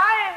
I